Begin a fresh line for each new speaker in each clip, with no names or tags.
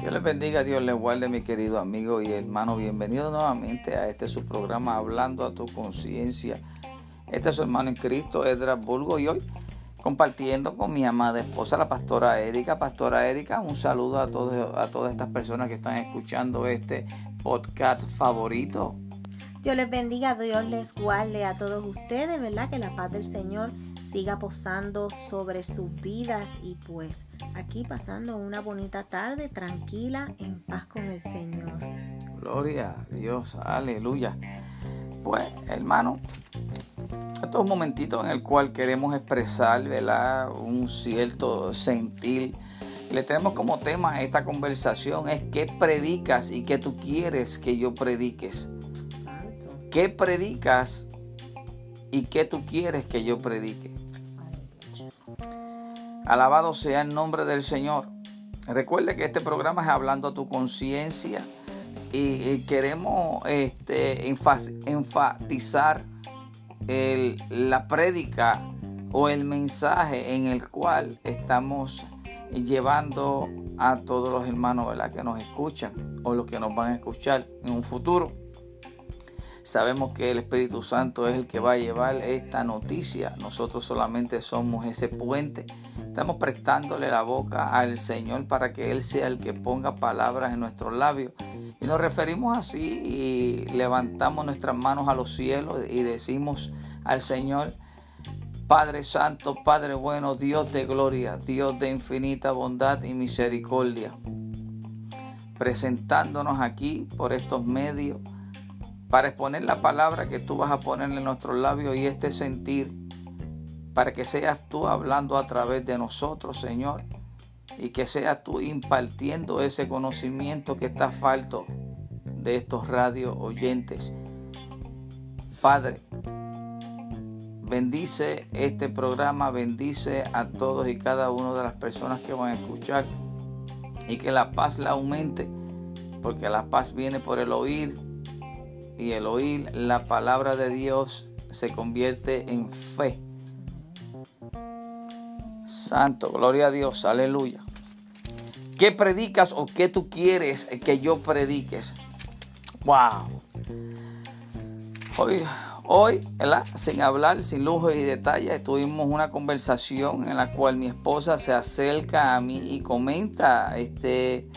Dios les bendiga, Dios les guarde, mi querido amigo y hermano. Bienvenido nuevamente a este su programa Hablando a tu conciencia. Este es su hermano en Cristo, Edras Bulgo, y hoy compartiendo con mi amada esposa, la pastora Erika. Pastora Erika, un saludo a, todos, a todas estas personas que están escuchando este podcast favorito.
Dios les bendiga, Dios les guarde a todos ustedes, ¿verdad? Que la paz del Señor siga posando sobre sus vidas y pues aquí pasando una bonita tarde tranquila en paz con el Señor.
Gloria a Dios, aleluya. Pues hermano, esto es un momentito en el cual queremos expresar ¿verdad? un cierto sentir. Le tenemos como tema esta conversación es qué predicas y qué tú quieres que yo prediques. ¿Qué predicas y qué tú quieres que yo predique? Alabado sea el nombre del Señor. Recuerde que este programa es hablando a tu conciencia y, queremos este, enfatizar la prédica o el mensaje en el cual estamos llevando a todos los hermanos que nos escuchan o los que nos van a escuchar en un futuro. Sabemos que el Espíritu Santo es el que va a llevar esta noticia. Nosotros solamente somos ese puente. Estamos prestándole la boca al Señor para que Él sea el que ponga palabras en nuestros labios. Y nos referimos así y levantamos nuestras manos a los cielos y decimos al Señor, Padre Santo, Padre bueno, Dios de gloria, Dios de infinita bondad y misericordia, presentándonos aquí por estos medios para exponer la palabra que tú vas a poner en nuestros labios y este sentir, para que seas tú hablando a través de nosotros, Señor, y que seas tú impartiendo ese conocimiento que está falto de estos radio oyentes. Padre, bendice este programa, bendice a todos y cada una de las personas que van a escuchar y que la paz la aumente, porque la paz viene por el oír y el oír la palabra de Dios se convierte en fe. Santo, gloria a Dios, aleluya. ¿Qué predicas o qué tú quieres que yo prediques? Wow. Hoy, hoy sin hablar, sin lujo y detalles, tuvimos una conversación en la cual mi esposa se acerca a mí y comenta este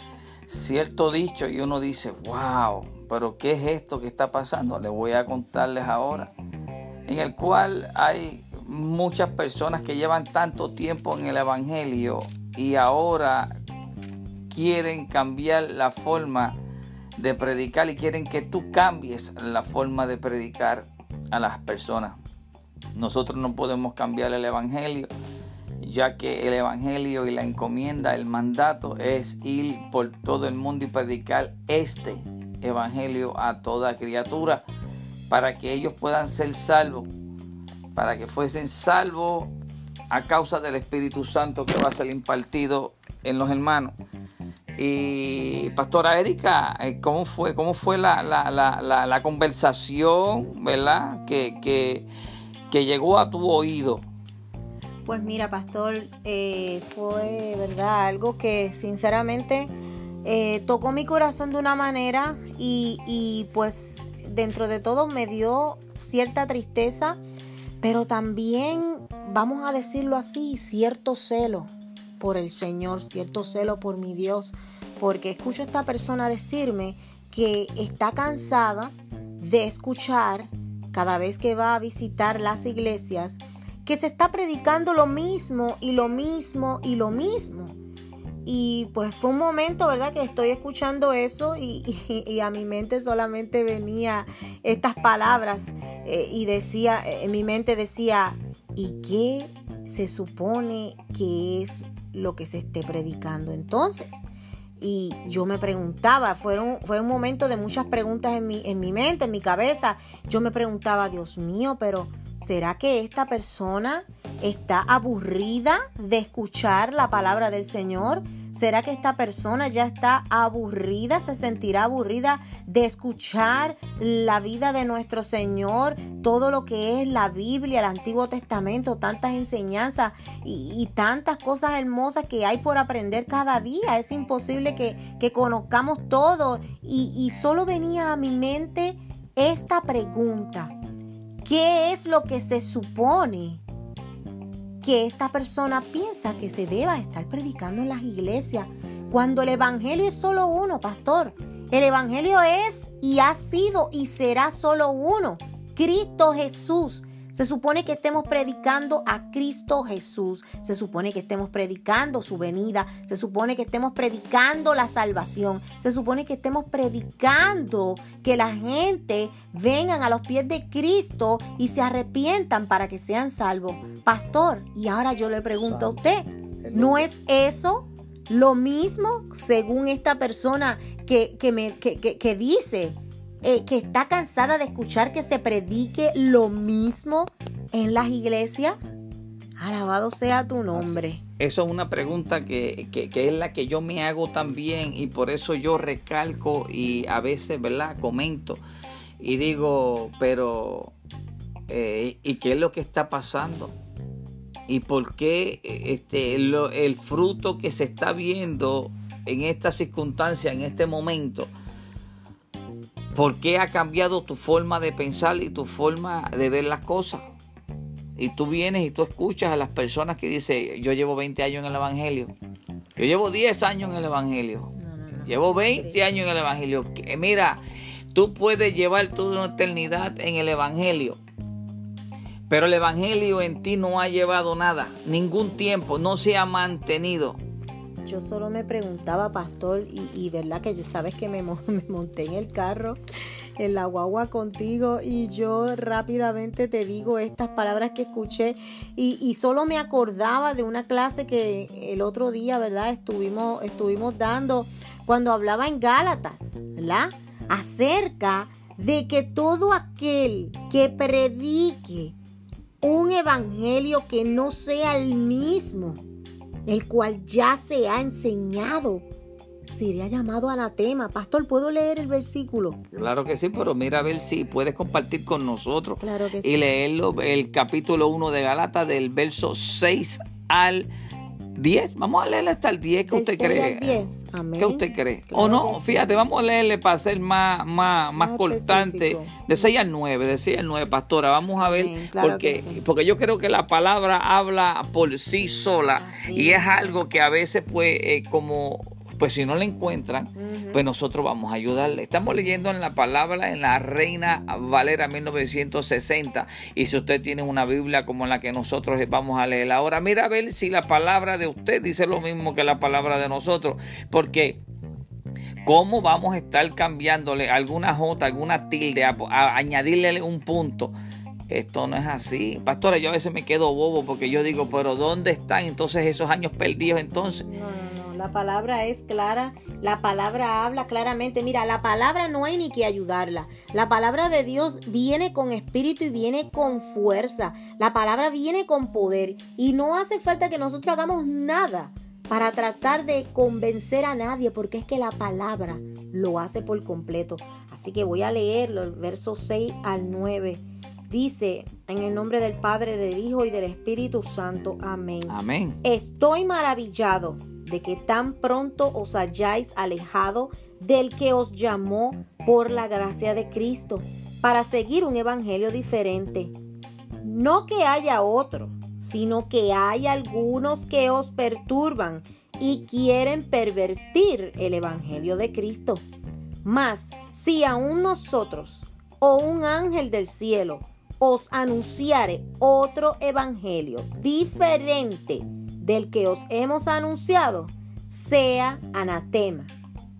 cierto dicho y uno dice, wow, pero ¿qué es esto que está pasando? Les voy a contarles ahora. En el cual hay muchas personas que llevan tanto tiempo en el Evangelio y ahora quieren cambiar la forma de predicar y quieren que tú cambies la forma de predicar a las personas. Nosotros no podemos cambiar el Evangelio, ya que el Evangelio y la encomienda, el mandato es ir por todo el mundo y predicar este evangelio a toda criatura para que ellos puedan ser salvos, para que fuesen salvos a causa del Espíritu Santo que va a ser impartido en los hermanos. Y Pastora Erika, eh, ¿cómo fue, cómo fue la, la, conversación, verdad? Que, que, llegó a tu oído.
Pues mira, Pastor, eh, fue, ¿verdad? Algo que sinceramente eh, tocó mi corazón de una manera y, pues dentro de todo me dio cierta tristeza, pero también, vamos a decirlo así, cierto celo por el Señor, cierto celo por mi Dios, porque escucho a esta persona decirme que está cansada de escuchar cada vez que va a visitar las iglesias que se está predicando lo mismo y lo mismo y lo mismo. Y pues fue un momento, ¿verdad? Que estoy escuchando eso y, a mi mente solamente venía estas palabras eh, y decía, eh, en mi mente decía, ¿y qué se supone que es lo que se esté predicando entonces? Y yo me preguntaba, fueron, fue un momento de muchas preguntas en mi, en mi mente, en mi cabeza. Yo me preguntaba, Dios mío, pero ¿será que esta persona está aburrida de escuchar la palabra del Señor? ¿Será que esta persona ya está aburrida, se sentirá aburrida de escuchar la vida de nuestro Señor, todo lo que es la Biblia, el Antiguo Testamento, tantas enseñanzas y, tantas cosas hermosas que hay por aprender cada día? Es imposible que, conozcamos todo y, y solo venía a mi mente esta pregunta. ¿Qué es lo que se supone que esta persona piensa que se deba estar predicando en las iglesias cuando el Evangelio es solo uno, pastor. El Evangelio es y ha sido y será solo uno. Cristo Jesús. Se supone que estemos predicando a Cristo Jesús. Se supone que estemos predicando su venida. Se supone que estemos predicando la salvación. Se supone que estemos predicando que la gente vengan a los pies de Cristo y se arrepientan para que sean salvos. Pastor, y ahora yo le pregunto a usted, ¿no es eso lo mismo según esta persona que, me, que dice? Eh, que está cansada de escuchar que se predique lo mismo en las iglesias? Alabado sea tu nombre.
Eso es una pregunta que, es la que yo me hago también y por eso yo recalco y a veces, ¿verdad? Comento y digo, pero, eh, ¿y qué es lo que está pasando? ¿Y por qué este, el fruto que se está viendo en esta circunstancia, en este momento? ¿Por qué ha cambiado tu forma de pensar y tu forma de ver las cosas? Y tú vienes y tú escuchas a las personas que dicen, yo llevo 20 años en el Evangelio. Yo llevo 10 años en el Evangelio. Llevo 20 años en el Evangelio. Mira, tú puedes llevar toda una eternidad en el Evangelio. Pero el Evangelio en ti no ha llevado nada. Ningún tiempo. No se ha mantenido
yo solo me preguntaba, pastor, y, verdad que sabes que me, monté en el carro, en la guagua contigo, y yo rápidamente te digo estas palabras que escuché, y, y, solo me acordaba de una clase que el otro día, ¿verdad? Estuvimos, estuvimos dando cuando hablaba en Gálatas, ¿verdad? Acerca de que todo aquel que predique un evangelio que no sea el mismo el cual ya se ha enseñado, sería llamado anatema. Pastor, ¿puedo leer el versículo?
Claro que sí, pero mira a ver si puedes compartir con nosotros
claro que
y leerlo, el capítulo 1 de Galata del verso 6 al 10, vamos a leerle hasta el 10 que usted cree.
10.
¿Qué usted cree? o no, fíjate, vamos a leerle para ser más, más, más, cortante. De 6 al 9, de 6 al 9, pastora. Vamos a ver, porque, porque yo creo que la palabra habla por sí sola y es algo que a veces, pues, eh, como pues si no la encuentran, pues nosotros vamos a ayudarle. Estamos leyendo en la palabra en la Reina Valera 1960. Y si usted tiene una Biblia como la que nosotros vamos a leer ahora, mira a ver si la palabra de usted dice lo mismo que la palabra de nosotros. Porque ¿Cómo vamos a estar cambiándole alguna J, alguna tilde, a, añadirle un punto? Esto no es así. Pastora, yo a veces me quedo bobo porque yo digo, pero ¿dónde están entonces esos años perdidos entonces?
La palabra es clara, la palabra habla claramente. Mira, la palabra no hay ni que ayudarla. La palabra de Dios viene con espíritu y viene con fuerza. La palabra viene con poder y no hace falta que nosotros hagamos nada para tratar de convencer a nadie, porque es que la palabra lo hace por completo. Así que voy a leerlo, el verso 6 al 9. Dice, en el nombre del Padre, del Hijo y del Espíritu Santo. Amén.
Amén.
Estoy maravillado de que tan pronto os hayáis alejado del que os llamó por la gracia de Cristo para seguir un evangelio diferente. No que haya otro, sino que hay algunos que os perturban y quieren pervertir el evangelio de Cristo. Mas si aún nosotros o un ángel del cielo os anunciare otro evangelio diferente del que os hemos anunciado sea anatema.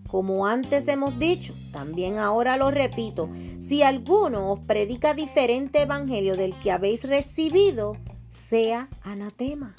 Como antes hemos dicho, también ahora lo repito, si alguno os predica diferente evangelio del que habéis recibido, sea anatema.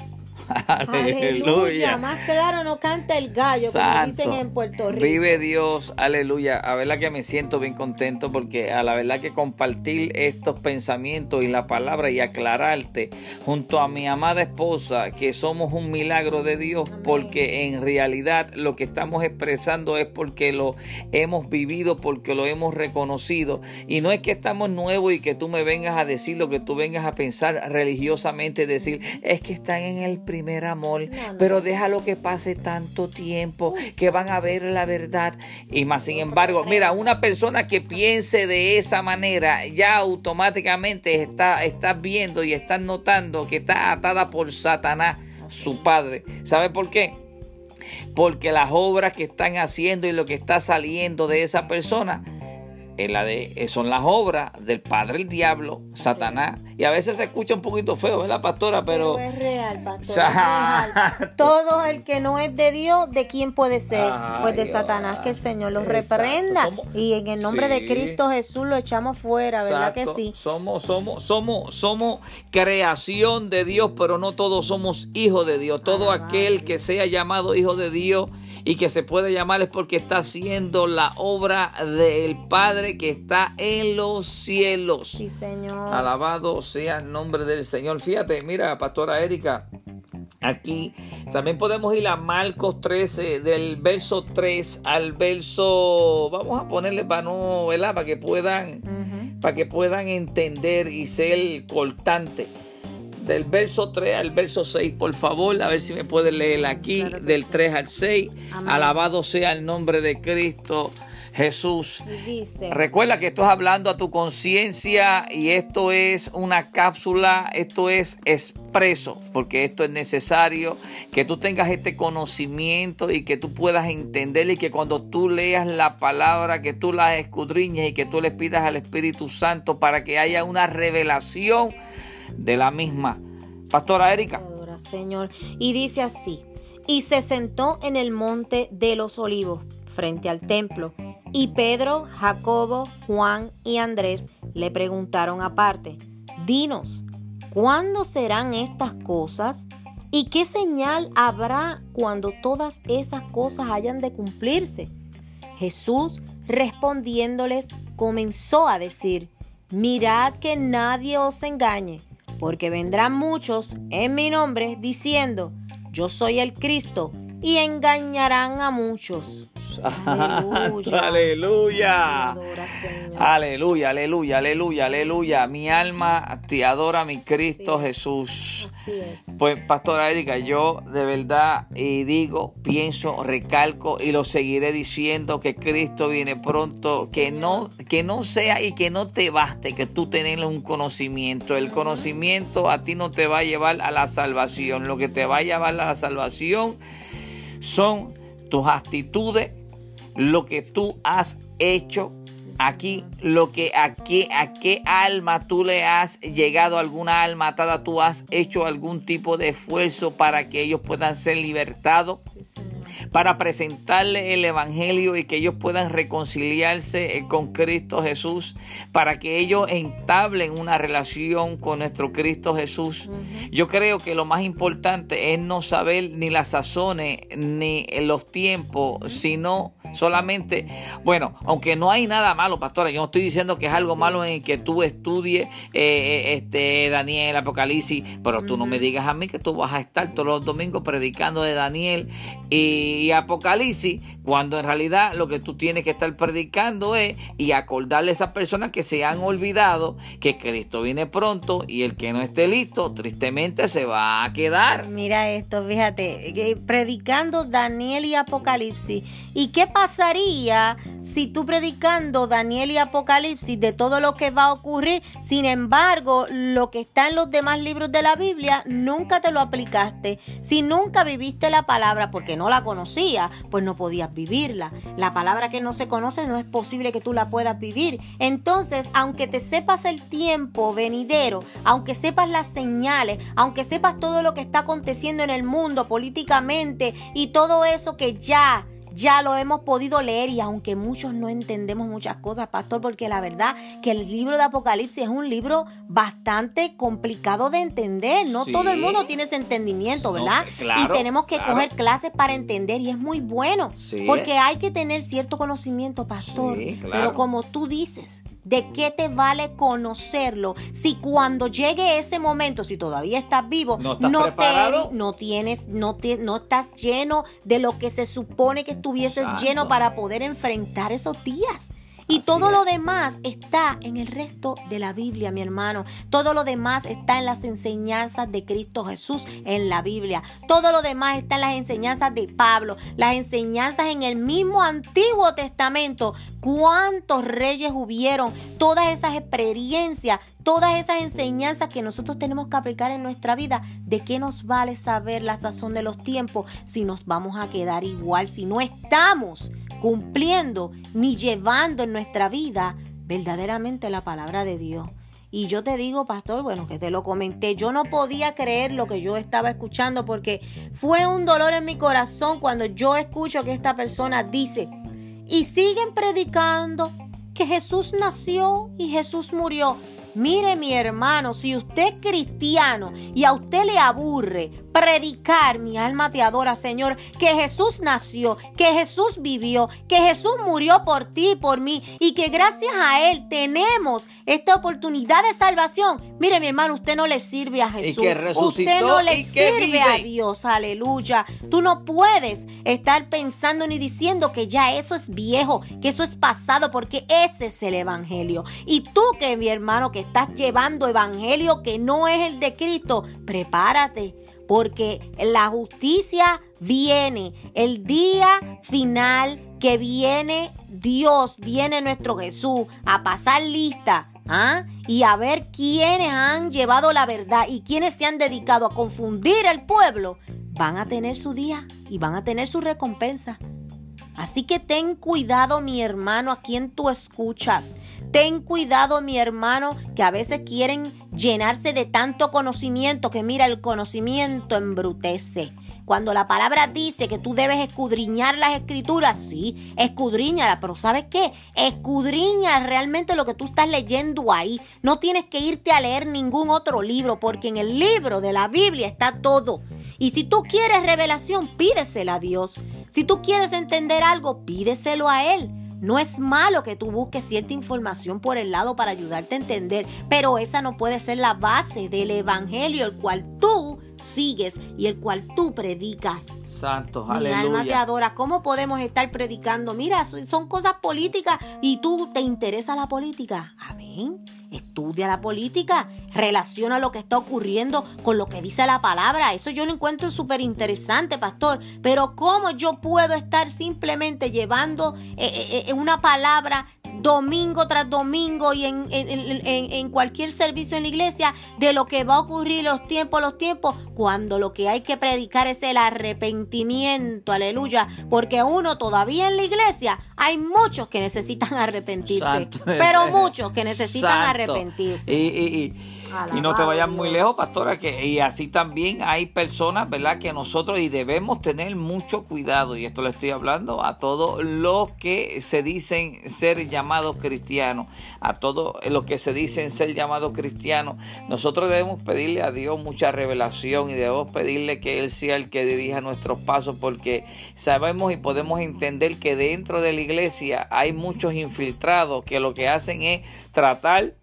Aleluya. Más claro no canta el gallo, como dicen en Puerto Rico.
Vive Dios, aleluya. A verdad que me siento bien contento porque a la verdad que compartir estos pensamientos y la palabra y aclararte junto a mi amada esposa que somos un milagro de Dios porque en realidad lo que estamos expresando es porque lo hemos vivido, porque lo hemos reconocido. Y no es que estamos nuevos y que tú me vengas a decir lo que tú vengas a pensar religiosamente, decir, es que están en el primer amor, pero déjalo que pase tanto tiempo que van a ver la verdad. Y más sin embargo, mira, una persona que piense de esa manera ya automáticamente está, está viendo y está notando que está atada por Satanás, su padre. ¿Sabe por qué? Porque las obras que están haciendo y lo que está saliendo de esa persona la de, eh, son las obras del padre el diablo, Satanás. Y a veces se escucha un poquito feo, ¿verdad, pastora? Pero,
es real, pastor. Todo el que no es de Dios, ¿de quién puede ser? pues de Satanás, que el Señor lo reprenda. y en el nombre de Cristo Jesús lo echamos fuera, ¿verdad que sí?
Somos, somos, somos, somos creación de Dios, pero no todos somos hijos de Dios. Todo aquel que sea llamado hijo de Dios y que se puede llamar es porque está haciendo la obra del Padre que está en los cielos.
Sí, Señor.
Alabado sea el nombre del Señor. Fíjate, mira, Pastora Erika. Aquí también podemos ir a Marcos 13, del verso 3 al verso, vamos a ponerle para no, ¿verdad? Para que puedan, para que puedan entender y ser cortante del verso 3 al verso 6, por favor, a ver si me puede leer aquí, del 3 al 6. Alabado sea el nombre de Cristo. Jesús. Recuerda que esto es hablando a tu conciencia y esto es una cápsula, esto es expreso, porque esto es necesario que tú tengas este conocimiento y que tú puedas entender y que cuando tú leas la palabra, que tú la escudriñes y que tú le pidas al Espíritu Santo para que haya una revelación de la misma. Pastora Erika.
Señor. Y dice así, y se sentó en el monte de los olivos, frente al templo, y Pedro, Jacobo, Juan y Andrés le preguntaron aparte, dinos, ¿cuándo serán estas cosas? ¿Y qué señal habrá cuando todas esas cosas hayan de cumplirse? Jesús respondiéndoles comenzó a decir, mirad que nadie os engañe porque vendrán muchos en mi nombre diciendo, yo soy el Cristo, y engañarán a muchos.
Aleluya. aleluya. Aleluya, aleluya, aleluya, aleluya. Mi alma te adora, mi Cristo Jesús. Así es. Pues, Pastora Erika, yo de verdad y digo, pienso, recalco y lo seguiré diciendo que Cristo viene pronto, que no, que no sea y que no te baste que tú tengas un conocimiento. El conocimiento a ti no te va a llevar a la salvación. Lo que te va a llevar a la salvación son tus actitudes, lo que tú has hecho aquí, lo que a qué, a qué alma tú le has llegado, alguna alma atada, tú has hecho algún tipo de esfuerzo para que ellos puedan ser libertados para presentarle el Evangelio y que ellos puedan reconciliarse eh, con Cristo Jesús, para que ellos entablen una relación con nuestro Cristo Jesús. Yo creo que lo más importante es no saber ni las sazones ni los tiempos, sino solamente, bueno, aunque no hay nada malo, pastora, yo no estoy diciendo que es algo malo en que tú estudies eh, eh, este Daniel, Apocalipsis, pero tú no me digas a mí que tú vas a estar todos los domingos predicando de Daniel y Apocalipsis, cuando en realidad lo que tú tienes que estar predicando es y acordarle a esas personas que se han olvidado que Cristo viene pronto y el que no esté listo, tristemente se va a quedar.
Mira esto, fíjate, predicando Daniel y Apocalipsis. ¿Y qué pasaría si tú predicando Daniel y Apocalipsis de todo lo que va a ocurrir, sin embargo, lo que está en los demás libros de la Biblia, nunca te lo aplicaste? Si nunca viviste la palabra porque no la conocía, pues no podías vivirla. La palabra que no se conoce no es posible que tú la puedas vivir. Entonces, aunque te sepas el tiempo venidero, aunque sepas las señales, aunque sepas todo lo que está aconteciendo en el mundo políticamente y todo eso que ya ya lo hemos podido leer y aunque muchos no entendemos muchas cosas, pastor, porque la verdad que el libro de Apocalipsis es un libro bastante complicado de entender. No todo el mundo tiene ese entendimiento, ¿verdad? y tenemos que coger clases para entender y es muy bueno, porque hay que tener cierto conocimiento, pastor. Pero como tú dices, ¿De qué te vale conocerlo si cuando llegue ese momento, si todavía estás vivo, no, no tienes, no, te, no estás lleno de lo que se supone que estuvieses lleno para poder enfrentar esos días? Y todo lo demás está en el resto de la Biblia, mi hermano. Todo lo demás está en las enseñanzas de Cristo Jesús en la Biblia. Todo lo demás está en las enseñanzas de Pablo, las enseñanzas en el mismo Antiguo Testamento. ¿Cuántos reyes hubieron? Todas esas experiencias, todas esas enseñanzas que nosotros tenemos que aplicar en nuestra vida. ¿De qué nos vale saber la sazón de los tiempos si nos vamos a quedar igual, si no estamos cumpliendo ni llevando en nuestra vida verdaderamente la palabra de Dios. Y yo te digo, pastor, bueno, que te lo comenté, yo no podía creer lo que yo estaba escuchando porque fue un dolor en mi corazón cuando yo escucho que esta persona dice, y siguen predicando que Jesús nació y Jesús murió. Mire mi hermano, si usted es cristiano y a usted le aburre predicar, mi alma te adora, Señor, que Jesús nació, que Jesús vivió, que Jesús murió por ti y por mí y que gracias a Él tenemos esta oportunidad de salvación. Mire mi hermano, usted no le sirve a Jesús. usted no le sirve a Dios, aleluya. Tú no puedes estar pensando ni diciendo que ya eso es viejo, que eso es pasado, porque ese es el Evangelio. Y tú que mi hermano que estás llevando Evangelio que no es el de Cristo, prepárate porque la justicia viene, el día final que viene Dios, viene nuestro Jesús a pasar lista ¿ah? y a ver quiénes han llevado la verdad y quiénes se han dedicado a confundir el pueblo, van a tener su día y van a tener su recompensa. Así que ten cuidado, mi hermano, a quien tú escuchas. Ten cuidado, mi hermano, que a veces quieren llenarse de tanto conocimiento que mira, el conocimiento embrutece. Cuando la palabra dice que tú debes escudriñar las escrituras, sí, escudriñala, pero ¿sabes qué? Escudriña realmente lo que tú estás leyendo ahí. No tienes que irte a leer ningún otro libro, porque en el libro de la Biblia está todo. Y si tú quieres revelación, pídesela a Dios. Si tú quieres entender algo, pídeselo a Él. No es malo que tú busques cierta información por el lado para ayudarte a entender, pero esa no puede ser la base del Evangelio, el cual tú sigues y el cual tú predicas.
Santo,
Mi alma te adora. ¿Cómo podemos estar predicando? Mira, son cosas políticas y tú te interesa la política. Amén. Estudia la política, relaciona lo que está ocurriendo con lo que dice la palabra. Eso yo lo encuentro súper interesante, pastor. Pero ¿cómo yo puedo estar simplemente llevando eh, eh, eh, una palabra domingo tras domingo y en, en, cualquier servicio en la iglesia de lo que va a ocurrir los tiempos, los tiempos, cuando lo que hay que predicar es el arrepentimiento, aleluya, porque uno todavía en la iglesia hay muchos que necesitan arrepentirse, pero muchos que necesitan arrepentirse.
y, y no te vayas muy lejos, pastora, que y así también hay personas, ¿verdad? Que nosotros y debemos tener mucho cuidado, y esto le estoy hablando a todos los que se dicen ser llamados cristianos, a todos los que se dicen ser llamados cristianos. Nosotros debemos pedirle a Dios mucha revelación y debemos pedirle que Él sea el que dirija nuestros pasos, porque sabemos y podemos entender que dentro de la iglesia hay muchos infiltrados que lo que hacen es tratar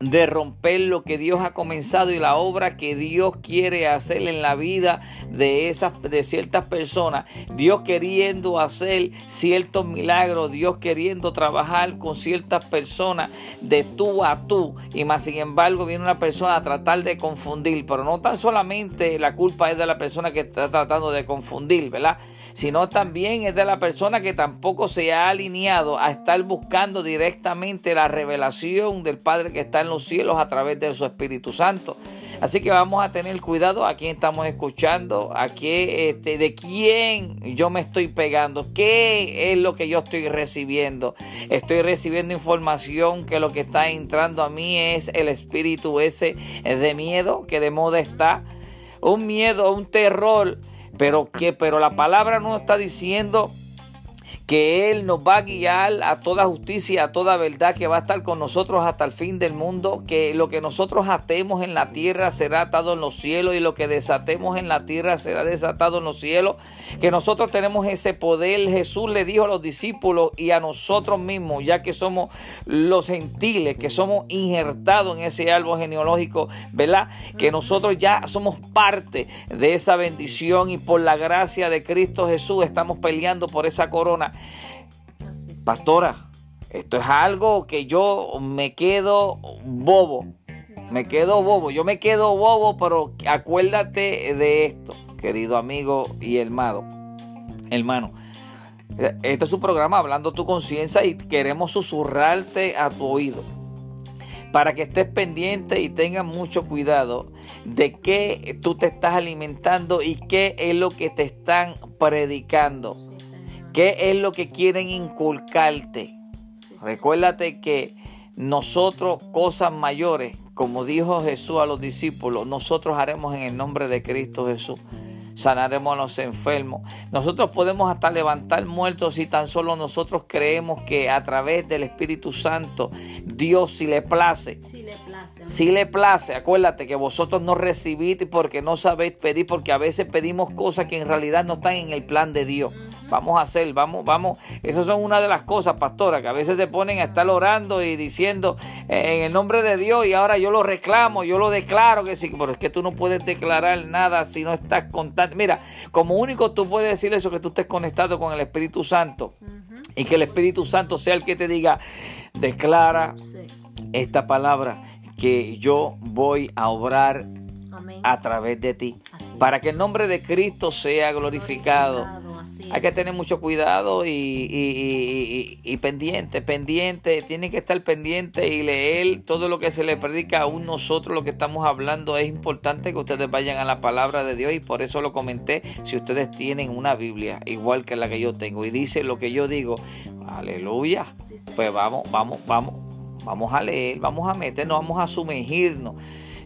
de romper lo que Dios ha comenzado y la obra que Dios quiere hacer en la vida de esas de ciertas personas. Dios queriendo hacer ciertos milagros, Dios queriendo trabajar con ciertas personas de tú a tú. Y más sin embargo viene una persona a tratar de confundir, pero no tan solamente la culpa es de la persona que está tratando de confundir, ¿verdad? Sino también es de la persona que tampoco se ha alineado a estar buscando directamente la revelación del Padre que está en los cielos a través de su Espíritu Santo. Así que vamos a tener cuidado a quién estamos escuchando, a qué, este, de quién yo me estoy pegando, qué es lo que yo estoy recibiendo. Estoy recibiendo información que lo que está entrando a mí es el espíritu ese de miedo que de moda está, un miedo, un terror, pero que, pero la palabra no está diciendo que Él nos va a guiar a toda justicia, a toda verdad, que va a estar con nosotros hasta el fin del mundo, que lo que nosotros atemos en la tierra será atado en los cielos y lo que desatemos en la tierra será desatado en los cielos, que nosotros tenemos ese poder. Jesús le dijo a los discípulos y a nosotros mismos, ya que somos los gentiles, que somos injertados en ese árbol genealógico, ¿verdad? Que nosotros ya somos parte de esa bendición y por la gracia de Cristo Jesús estamos peleando por esa corona. Pastora, esto es algo que yo me quedo bobo. Me quedo bobo. Yo me quedo bobo, pero acuérdate de esto, querido amigo y hermano. Hermano, este es su programa Hablando tu conciencia y queremos susurrarte a tu oído para que estés pendiente y tengas mucho cuidado de qué tú te estás alimentando y qué es lo que te están predicando, qué es lo que quieren inculcarte. Recuérdate que nosotros cosas mayores, como dijo Jesús a los discípulos, nosotros haremos en el nombre de Cristo Jesús sanaremos a los enfermos. Nosotros podemos hasta levantar muertos si tan solo nosotros creemos que a través del Espíritu Santo, Dios si le place. Si le place. Si le place, acuérdate que vosotros no recibís porque no sabéis pedir, porque a veces pedimos cosas que en realidad no están en el plan de Dios. Vamos a hacer, vamos, vamos. Esas son una de las cosas, pastora, que a veces se ponen a estar orando y diciendo eh, en el nombre de Dios y ahora yo lo reclamo, yo lo declaro que sí, pero es que tú no puedes declarar nada si no estás contando. Mira, como único tú puedes decir eso, que tú estés conectado con el Espíritu Santo. Y que el Espíritu Santo sea el que te diga, declara esta palabra que yo voy a obrar a través de ti, para que el nombre de Cristo sea glorificado. Hay que tener mucho cuidado y, pendiente, pendiente, tiene que estar pendiente y leer todo lo que se le predica a un nosotros, lo que estamos hablando. Es importante que ustedes vayan a la palabra de Dios y por eso lo comenté. Si ustedes tienen una Biblia igual que la que yo tengo y dice lo que yo digo, aleluya, pues vamos, vamos, vamos, vamos a leer, vamos a meternos, vamos a sumergirnos.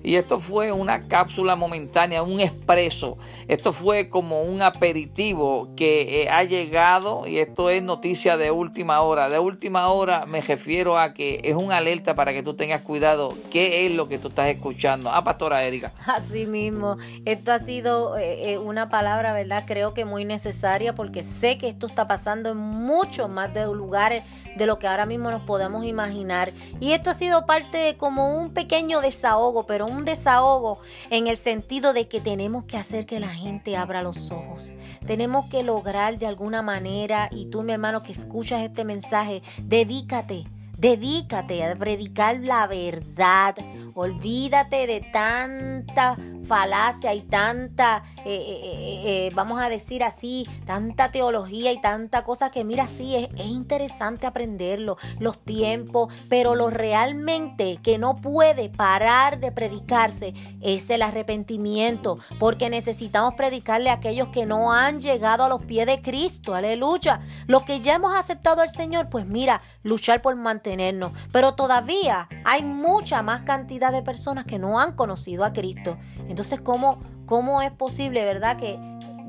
Y esto fue una cápsula momentánea, un expreso. Esto fue como un aperitivo que eh, ha llegado y esto es noticia de última hora. De última hora me refiero a que es un alerta para que tú tengas cuidado qué es lo que tú estás escuchando. Ah, pastora Erika.
Así mismo. Esto ha sido eh, eh, una palabra, ¿verdad? Creo que muy necesaria porque sé que esto está pasando en muchos más de lugares de lo que ahora mismo nos podemos imaginar. Y esto ha sido parte de como un pequeño desahogo, pero un desahogo en el sentido de que tenemos que hacer que la gente abra los ojos. Tenemos que lograr de alguna manera, y tú mi hermano que escuchas este mensaje, dedícate. Dedícate a predicar la verdad. Olvídate de tanta falacia y tanta, eh, eh, eh, vamos a decir así, tanta teología y tanta cosa que mira, sí, es, es interesante aprenderlo, los tiempos, pero lo realmente que no puede parar de predicarse es el arrepentimiento, porque necesitamos predicarle a aquellos que no han llegado a los pies de Cristo, aleluya. Los que ya hemos aceptado al Señor, pues mira, luchar por mantenernos, pero todavía hay mucha más cantidad de personas que no han conocido a Cristo. Entonces, ¿cómo, cómo es posible, verdad, que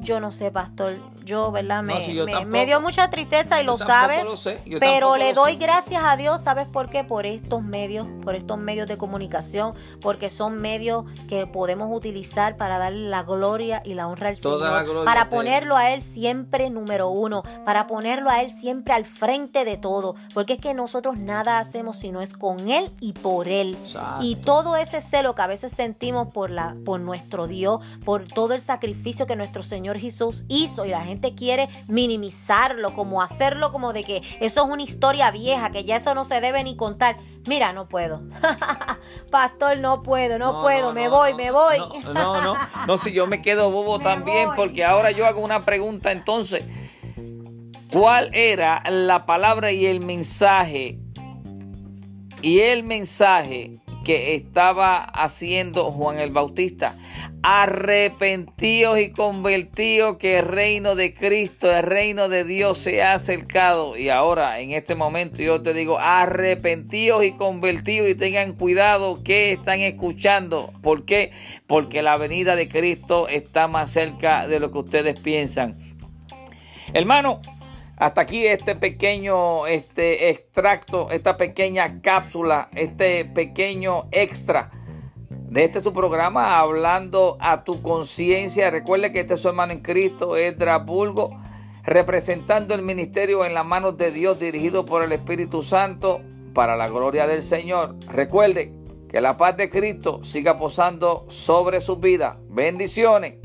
yo no sé, pastor. Yo, ¿verdad? Me, dio mucha tristeza y lo sabes. pero le doy gracias a Dios, ¿sabes por qué? Por estos medios, por estos medios de comunicación, porque son medios que podemos utilizar para darle la gloria y la honra al Señor. para ponerlo a Él siempre número uno, para ponerlo a Él siempre al frente de todo. Porque es que nosotros nada hacemos si no es con Él y por Él. Y todo ese celo que a veces sentimos por, la, por nuestro Dios, por todo el sacrificio que nuestro Señor Jesús hizo y la gente quiere minimizarlo, como hacerlo como de que eso es una historia vieja, que ya eso no se debe ni contar. Mira, no puedo. Pastor, no puedo, no, puedo, me voy, me voy.
no, no, no, si yo me quedo bobo también, porque ahora yo hago una pregunta entonces. ¿Cuál era la palabra y el mensaje? Y el mensaje que estaba haciendo Juan el Bautista. Arrepentíos y convertíos que el reino de Cristo, el reino de Dios se ha acercado. Y ahora, en este momento, yo te digo, arrepentíos y convertíos y tengan cuidado que están escuchando. ¿Por qué? Porque la venida de Cristo está más cerca de lo que ustedes piensan. Hermano, hasta aquí este pequeño este extracto, esta pequeña cápsula, este pequeño extra de este su programa hablando a tu conciencia. Recuerde que este es su hermano en Cristo, Edra Bulgo, representando el ministerio en las manos de Dios dirigido por el Espíritu Santo para la gloria del Señor. Recuerde que la paz de Cristo siga posando sobre su vida. Bendiciones.